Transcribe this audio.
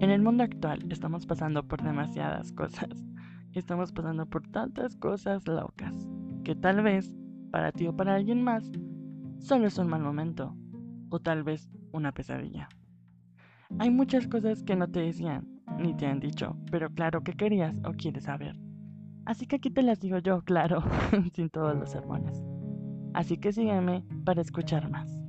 En el mundo actual estamos pasando por demasiadas cosas. Estamos pasando por tantas cosas locas que tal vez para ti o para alguien más solo es un mal momento o tal vez una pesadilla. Hay muchas cosas que no te decían ni te han dicho, pero claro que querías o quieres saber. Así que aquí te las digo yo, claro, sin todos los sermones. Así que sígueme para escuchar más.